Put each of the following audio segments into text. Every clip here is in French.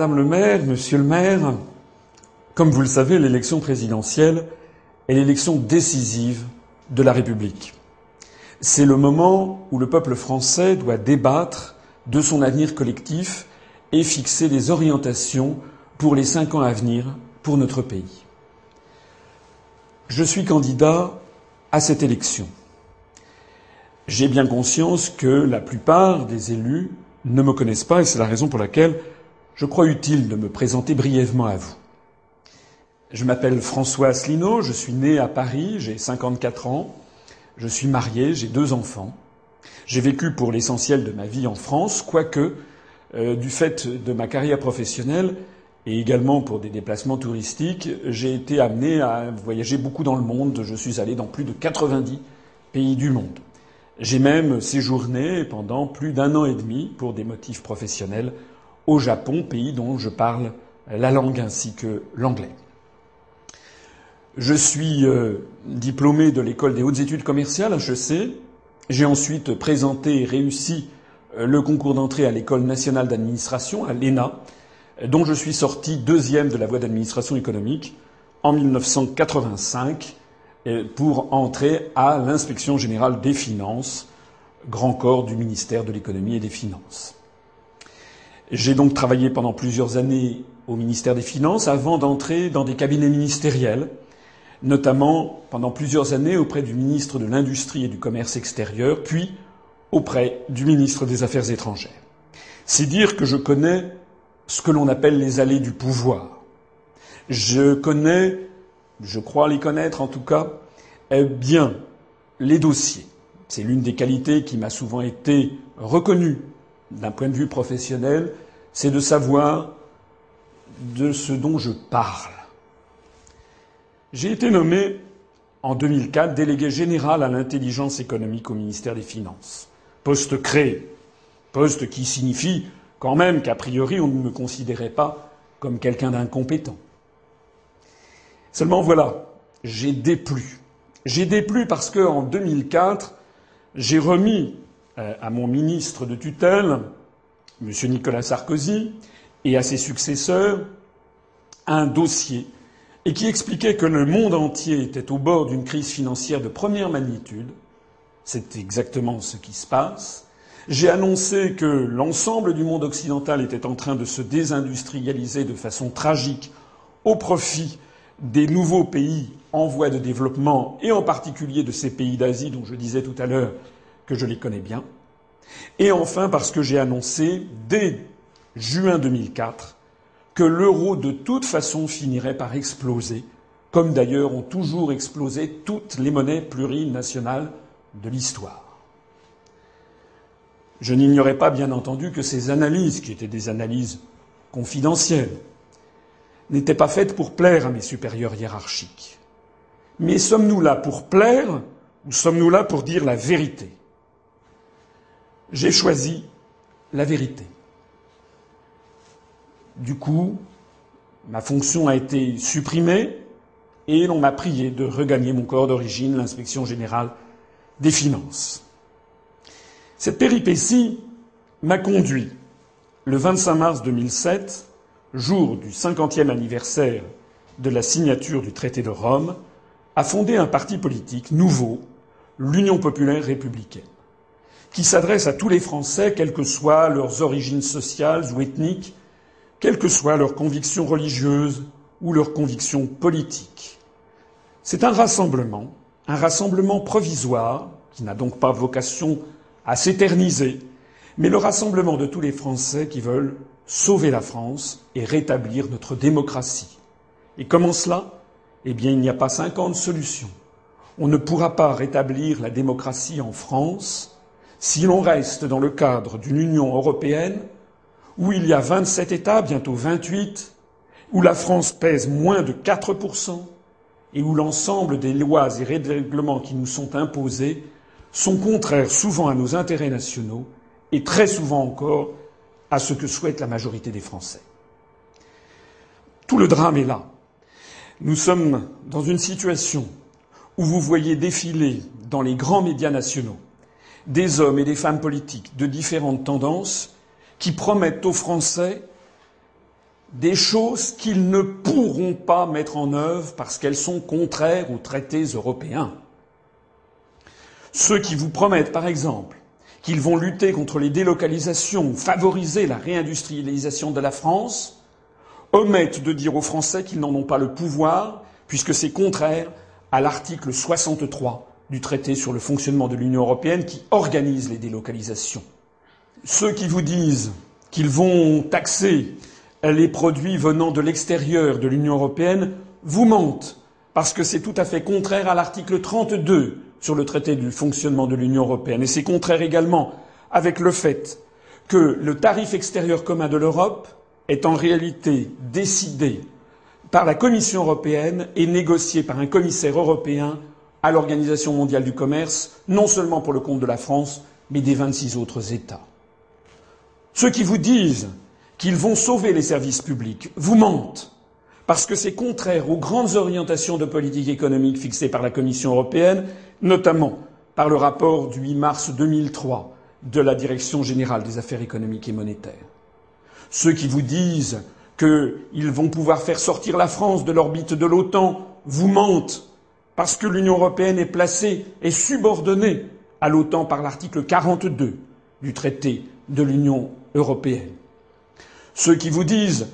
Madame le maire, monsieur le maire, comme vous le savez, l'élection présidentielle est l'élection décisive de la République. C'est le moment où le peuple français doit débattre de son avenir collectif et fixer des orientations pour les cinq ans à venir pour notre pays. Je suis candidat à cette élection. J'ai bien conscience que la plupart des élus ne me connaissent pas et c'est la raison pour laquelle je crois utile de me présenter brièvement à vous. Je m'appelle François Asselineau, je suis né à Paris, j'ai 54 ans, je suis marié, j'ai deux enfants. J'ai vécu pour l'essentiel de ma vie en France, quoique, euh, du fait de ma carrière professionnelle et également pour des déplacements touristiques, j'ai été amené à voyager beaucoup dans le monde. Je suis allé dans plus de 90 pays du monde. J'ai même séjourné pendant plus d'un an et demi pour des motifs professionnels au Japon, pays dont je parle la langue ainsi que l'anglais. Je suis euh, diplômé de l'école des hautes études commerciales, HEC. J'ai ensuite présenté et réussi euh, le concours d'entrée à l'école nationale d'administration, à l'ENA, dont je suis sorti deuxième de la voie d'administration économique en 1985 pour entrer à l'inspection générale des finances, grand corps du ministère de l'économie et des finances. J'ai donc travaillé pendant plusieurs années au ministère des Finances avant d'entrer dans des cabinets ministériels, notamment pendant plusieurs années auprès du ministre de l'Industrie et du Commerce extérieur, puis auprès du ministre des Affaires étrangères. C'est dire que je connais ce que l'on appelle les allées du pouvoir. Je connais je crois les connaître en tout cas, bien les dossiers. C'est l'une des qualités qui m'a souvent été reconnue d'un point de vue professionnel, c'est de savoir de ce dont je parle. J'ai été nommé en 2004 délégué général à l'intelligence économique au ministère des Finances. Poste créé. Poste qui signifie quand même qu'a priori on ne me considérait pas comme quelqu'un d'incompétent. Seulement voilà, j'ai déplu. J'ai déplu parce que en 2004, j'ai remis euh, à mon ministre de tutelle, M. Nicolas Sarkozy, et à ses successeurs, un dossier et qui expliquait que le monde entier était au bord d'une crise financière de première magnitude. C'est exactement ce qui se passe. J'ai annoncé que l'ensemble du monde occidental était en train de se désindustrialiser de façon tragique au profit des nouveaux pays en voie de développement, et en particulier de ces pays d'Asie dont je disais tout à l'heure que je les connais bien. Et enfin parce que j'ai annoncé dès juin 2004 que l'euro de toute façon finirait par exploser, comme d'ailleurs ont toujours explosé toutes les monnaies plurinationales de l'histoire. Je n'ignorais pas, bien entendu, que ces analyses, qui étaient des analyses confidentielles, n'était pas faite pour plaire à mes supérieurs hiérarchiques. Mais sommes-nous là pour plaire ou sommes-nous là pour dire la vérité? J'ai choisi la vérité. Du coup, ma fonction a été supprimée et l'on m'a prié de regagner mon corps d'origine, l'inspection générale des finances. Cette péripétie m'a conduit, le 25 mars 2007, jour du cinquantième anniversaire de la signature du traité de Rome, a fondé un parti politique nouveau, l'Union populaire républicaine, qui s'adresse à tous les Français, quelles que soient leurs origines sociales ou ethniques, quelles que soient leurs convictions religieuses ou leurs convictions politiques. C'est un rassemblement, un rassemblement provisoire, qui n'a donc pas vocation à s'éterniser, mais le rassemblement de tous les Français qui veulent sauver la France et rétablir notre démocratie. Et comment cela? Eh bien, il n'y a pas cinquante solutions. On ne pourra pas rétablir la démocratie en France si l'on reste dans le cadre d'une Union européenne où il y a vingt sept États, bientôt vingt huit, où la France pèse moins de quatre et où l'ensemble des lois et règlements qui nous sont imposés sont contraires souvent à nos intérêts nationaux et très souvent encore à ce que souhaite la majorité des Français. Tout le drame est là. Nous sommes dans une situation où vous voyez défiler dans les grands médias nationaux des hommes et des femmes politiques de différentes tendances qui promettent aux Français des choses qu'ils ne pourront pas mettre en œuvre parce qu'elles sont contraires aux traités européens. Ceux qui vous promettent, par exemple, qu'ils vont lutter contre les délocalisations, favoriser la réindustrialisation de la France, omettent de dire aux Français qu'ils n'en ont pas le pouvoir, puisque c'est contraire à l'article 63 du traité sur le fonctionnement de l'Union européenne qui organise les délocalisations. Ceux qui vous disent qu'ils vont taxer les produits venant de l'extérieur de l'Union européenne vous mentent, parce que c'est tout à fait contraire à l'article 32 sur le traité du fonctionnement de l'Union européenne. Et c'est contraire également avec le fait que le tarif extérieur commun de l'Europe est en réalité décidé par la Commission européenne et négocié par un commissaire européen à l'Organisation mondiale du commerce, non seulement pour le compte de la France, mais des vingt six autres États. Ceux qui vous disent qu'ils vont sauver les services publics vous mentent, parce que c'est contraire aux grandes orientations de politique économique fixées par la Commission européenne, notamment par le rapport du 8 mars 2003 de la Direction générale des affaires économiques et monétaires. Ceux qui vous disent qu'ils vont pouvoir faire sortir la France de l'orbite de l'OTAN vous mentent, parce que l'Union européenne est placée et subordonnée à l'OTAN par l'article 42 du traité de l'Union européenne. Ceux qui vous disent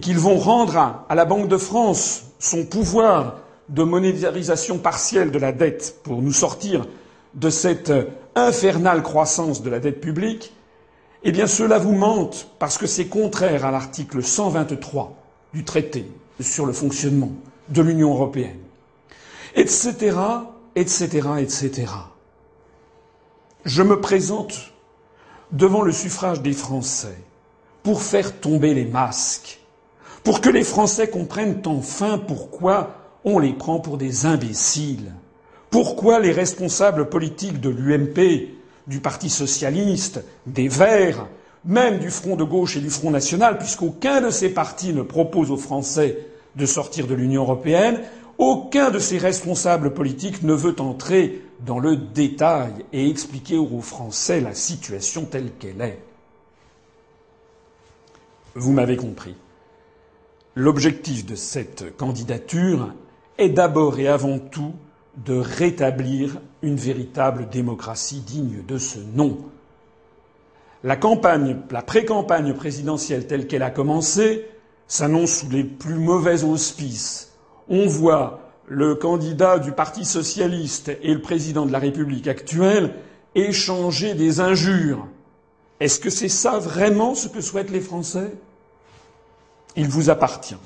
qu'ils vont rendre à la Banque de France son pouvoir de monétarisation partielle de la dette pour nous sortir de cette infernale croissance de la dette publique, eh bien cela vous mentent parce que c'est contraire à l'article 123 du traité sur le fonctionnement de l'Union européenne, etc., etc., etc. Je me présente devant le suffrage des Français pour faire tomber les masques, pour que les Français comprennent enfin pourquoi on les prend pour des imbéciles. Pourquoi les responsables politiques de l'UMP, du Parti socialiste, des Verts, même du Front de gauche et du Front national, puisqu'aucun de ces partis ne propose aux Français de sortir de l'Union européenne, aucun de ces responsables politiques ne veut entrer dans le détail et expliquer aux Français la situation telle qu'elle est. Vous m'avez compris. L'objectif de cette candidature est d'abord et avant tout de rétablir une véritable démocratie digne de ce nom. La campagne, la pré-campagne présidentielle telle qu'elle a commencé s'annonce sous les plus mauvais auspices. On voit le candidat du Parti socialiste et le président de la République actuelle échanger des injures. Est-ce que c'est ça vraiment ce que souhaitent les Français? Il vous appartient,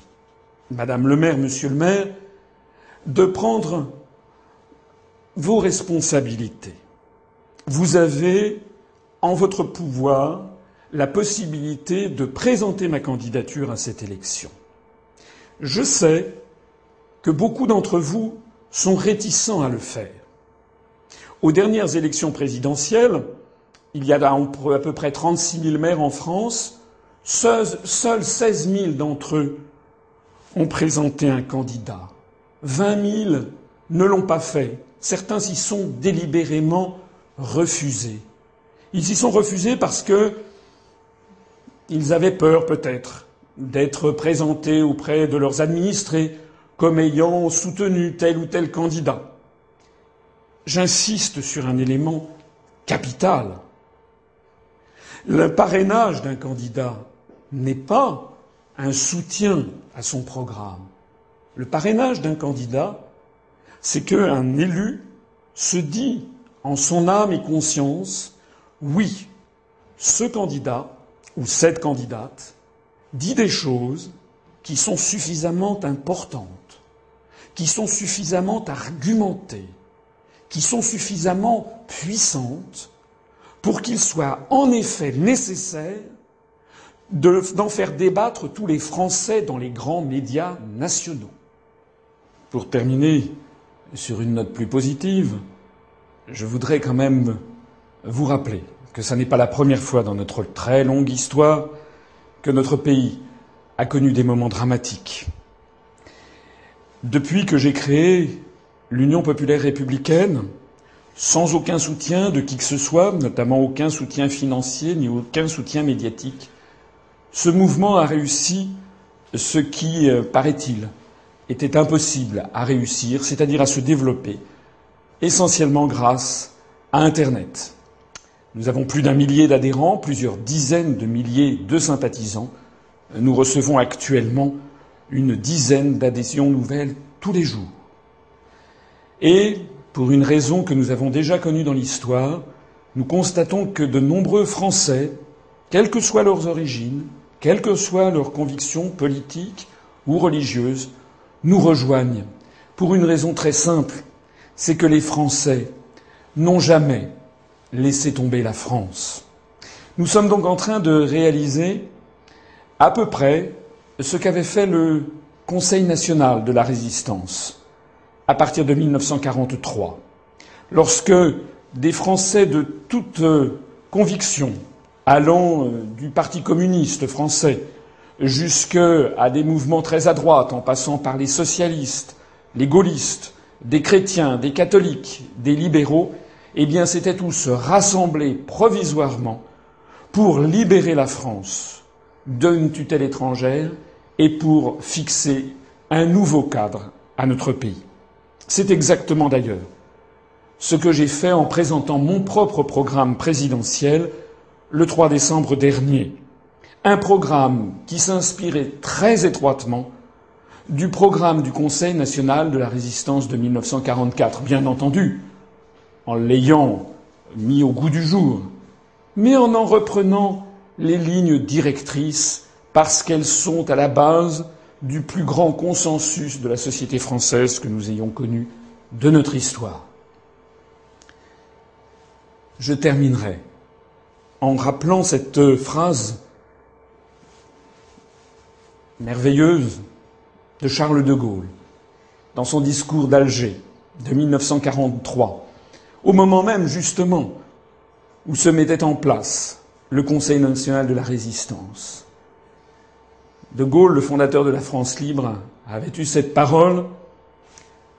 Madame le maire, Monsieur le maire, de prendre vos responsabilités. Vous avez en votre pouvoir la possibilité de présenter ma candidature à cette élection. Je sais que beaucoup d'entre vous sont réticents à le faire. Aux dernières élections présidentielles, il y a à peu près 36 000 maires en France, seuls 16 000 d'entre eux ont présenté un candidat. 20 000 ne l'ont pas fait. Certains s'y sont délibérément refusés. Ils s'y sont refusés parce que ils avaient peur peut-être d'être présentés auprès de leurs administrés comme ayant soutenu tel ou tel candidat. J'insiste sur un élément capital. Le parrainage d'un candidat n'est pas un soutien à son programme. Le parrainage d'un candidat, c'est qu'un élu se dit en son âme et conscience oui, ce candidat ou cette candidate dit des choses qui sont suffisamment importantes, qui sont suffisamment argumentées, qui sont suffisamment puissantes pour qu'il soit en effet nécessaire d'en faire débattre tous les Français dans les grands médias nationaux. Pour terminer sur une note plus positive, je voudrais quand même vous rappeler que ce n'est pas la première fois dans notre très longue histoire que notre pays a connu des moments dramatiques. Depuis que j'ai créé l'Union populaire républicaine, sans aucun soutien de qui que ce soit, notamment aucun soutien financier ni aucun soutien médiatique, ce mouvement a réussi ce qui, euh, paraît-il, était impossible à réussir, c'est-à-dire à se développer, essentiellement grâce à Internet. Nous avons plus d'un millier d'adhérents, plusieurs dizaines de milliers de sympathisants. Nous recevons actuellement une dizaine d'adhésions nouvelles tous les jours. Et, pour une raison que nous avons déjà connue dans l'histoire, nous constatons que de nombreux Français, quelles que soient leurs origines, quelles que soient leurs convictions politiques ou religieuses, nous rejoignent pour une raison très simple, c'est que les Français n'ont jamais laissé tomber la France. Nous sommes donc en train de réaliser à peu près ce qu'avait fait le Conseil national de la résistance à partir de 1943, lorsque des Français de toute conviction, allant euh, du Parti communiste français jusqu'à des mouvements très à droite, en passant par les socialistes, les gaullistes, des chrétiens, des catholiques, des libéraux, eh bien, s'étaient tous rassemblés provisoirement pour libérer la France d'une tutelle étrangère et pour fixer un nouveau cadre à notre pays. C'est exactement d'ailleurs ce que j'ai fait en présentant mon propre programme présidentiel le 3 décembre dernier. Un programme qui s'inspirait très étroitement du programme du Conseil national de la résistance de 1944, bien entendu, en l'ayant mis au goût du jour, mais en en reprenant les lignes directrices parce qu'elles sont à la base du plus grand consensus de la société française que nous ayons connu de notre histoire. Je terminerai en rappelant cette phrase merveilleuse de Charles de Gaulle dans son discours d'Alger de 1943, au moment même justement où se mettait en place le Conseil national de la résistance. De Gaulle, le fondateur de la France libre, avait eu cette parole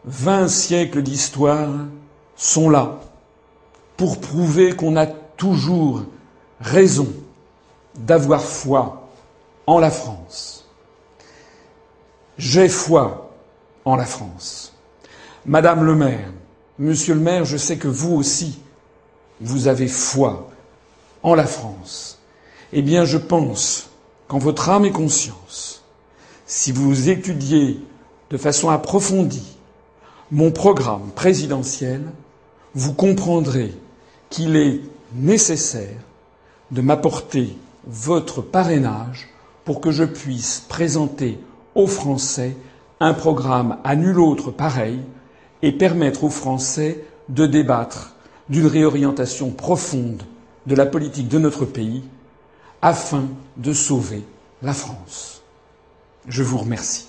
Vingt siècles d'histoire sont là pour prouver qu'on a toujours raison d'avoir foi en la France. J'ai foi en la France. Madame le maire, monsieur le maire, je sais que vous aussi, vous avez foi en la France. Eh bien, je pense qu'en votre âme et conscience, si vous étudiez de façon approfondie mon programme présidentiel, vous comprendrez qu'il est nécessaire de m'apporter votre parrainage pour que je puisse présenter aux Français un programme à nul autre pareil et permettre aux Français de débattre d'une réorientation profonde de la politique de notre pays afin de sauver la France. Je vous remercie.